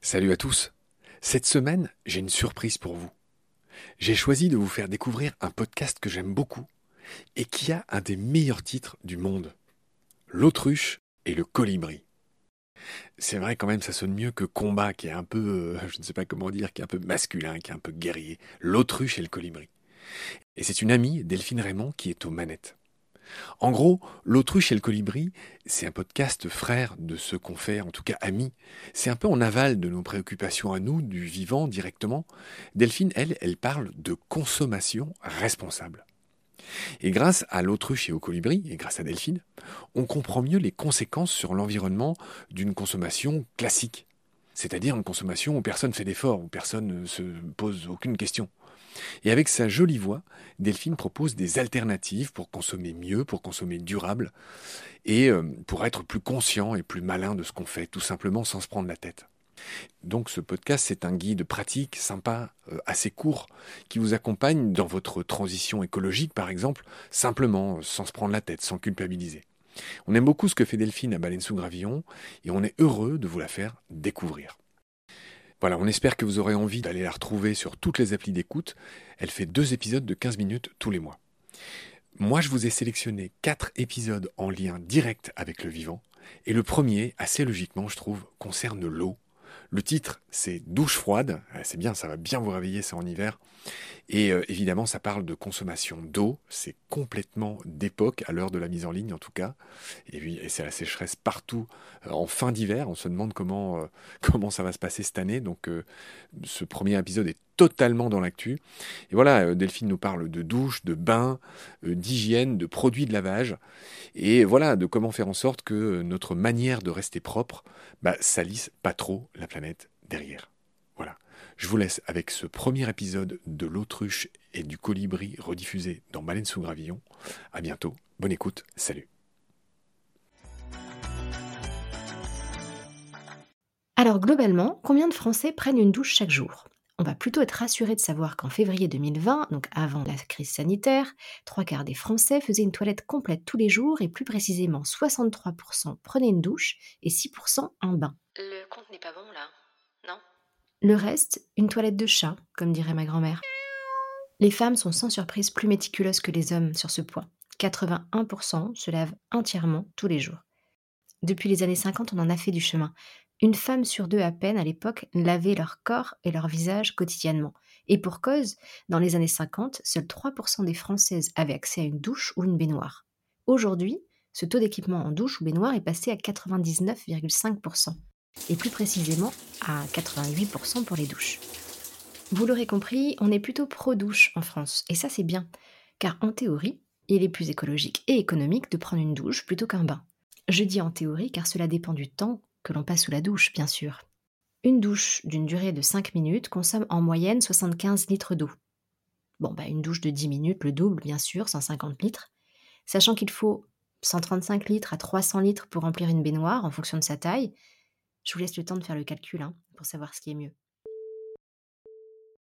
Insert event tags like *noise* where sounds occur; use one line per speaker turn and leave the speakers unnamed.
Salut à tous. Cette semaine, j'ai une surprise pour vous. J'ai choisi de vous faire découvrir un podcast que j'aime beaucoup et qui a un des meilleurs titres du monde. L'autruche et le colibri. C'est vrai quand même, ça sonne mieux que combat, qui est un peu, euh, *laughs* je ne sais pas comment dire, qui est un peu masculin, qui est un peu guerrier. L'autruche et le colibri. Et c'est une amie, Delphine Raymond, qui est aux manettes. En gros, L'autruche et le colibri, c'est un podcast frère de ce qu'on fait, en tout cas amis. C'est un peu en aval de nos préoccupations à nous, du vivant directement. Delphine, elle, elle parle de consommation responsable. Et grâce à l'autruche et au colibri, et grâce à Delphine, on comprend mieux les conséquences sur l'environnement d'une consommation classique. C'est-à-dire une consommation où personne ne fait d'efforts, où personne ne se pose aucune question. Et avec sa jolie voix, Delphine propose des alternatives pour consommer mieux, pour consommer durable, et euh, pour être plus conscient et plus malin de ce qu'on fait, tout simplement sans se prendre la tête. Donc ce podcast, c'est un guide pratique, sympa, euh, assez court, qui vous accompagne dans votre transition écologique, par exemple, simplement, sans se prendre la tête, sans culpabiliser. On aime beaucoup ce que fait Delphine à Baleine sous Gravillon, et on est heureux de vous la faire découvrir. Voilà, on espère que vous aurez envie d'aller la retrouver sur toutes les applis d'écoute. Elle fait deux épisodes de 15 minutes tous les mois. Moi, je vous ai sélectionné quatre épisodes en lien direct avec le vivant. Et le premier, assez logiquement, je trouve, concerne l'eau. Le titre, c'est Douche froide. C'est bien, ça va bien vous réveiller, c'est en hiver. Et euh, évidemment, ça parle de consommation d'eau. C'est complètement d'époque, à l'heure de la mise en ligne en tout cas. Et, c'est la sécheresse partout euh, en fin d'hiver. On se demande comment, euh, *laughs* comment ça va se passer cette année. Donc ce premier épisode est totalement dans l'actu. Et voilà, Delphine nous parle de douche, de bain, d'hygiène, de produits de lavage. Et voilà, de comment faire en sorte que notre manière de rester propre bah, salisse pas trop la planète derrière. Je vous laisse avec ce premier épisode de l'autruche et du colibri rediffusé dans Baleine sous Gravillon. À bientôt, bonne écoute, salut.
Alors globalement, combien de Français prennent une douche chaque jour? On va plutôt être rassuré de savoir qu'en février 2020, donc avant la crise sanitaire, trois quarts des Français faisaient une toilette complète tous les jours et plus précisément 63% prenaient une douche et 6% un bain.
Le compte n'est pas bon là, non?
Le reste, une toilette de chat, comme dirait ma grand-mère. Les femmes sont sans surprise plus méticuleuses que les hommes sur ce point. 81% se lavent entièrement tous les jours. Depuis les années 50, on en a fait du chemin. Une femme sur deux à peine à l'époque lavait leur corps et leur visage quotidiennement. Et pour cause, dans les années 50, seuls 3% des Françaises avaient accès à une douche ou une baignoire. Aujourd'hui, ce taux d'équipement en douche ou baignoire est passé à 99,5% et plus précisément à 88% pour les douches. Vous l'aurez compris, on est plutôt pro-douche en France, et ça c'est bien, car en théorie, il est plus écologique et économique de prendre une douche plutôt qu'un bain. Je dis en théorie car cela dépend du temps que l'on passe sous la douche, bien sûr. Une douche d'une durée de 5 minutes consomme en moyenne 75 litres d'eau. Bon, bah une douche de 10 minutes, le double, bien sûr, 150 litres. Sachant qu'il faut 135 litres à 300 litres pour remplir une baignoire en fonction de sa taille, je vous laisse le temps de faire le calcul hein, pour savoir ce qui est mieux.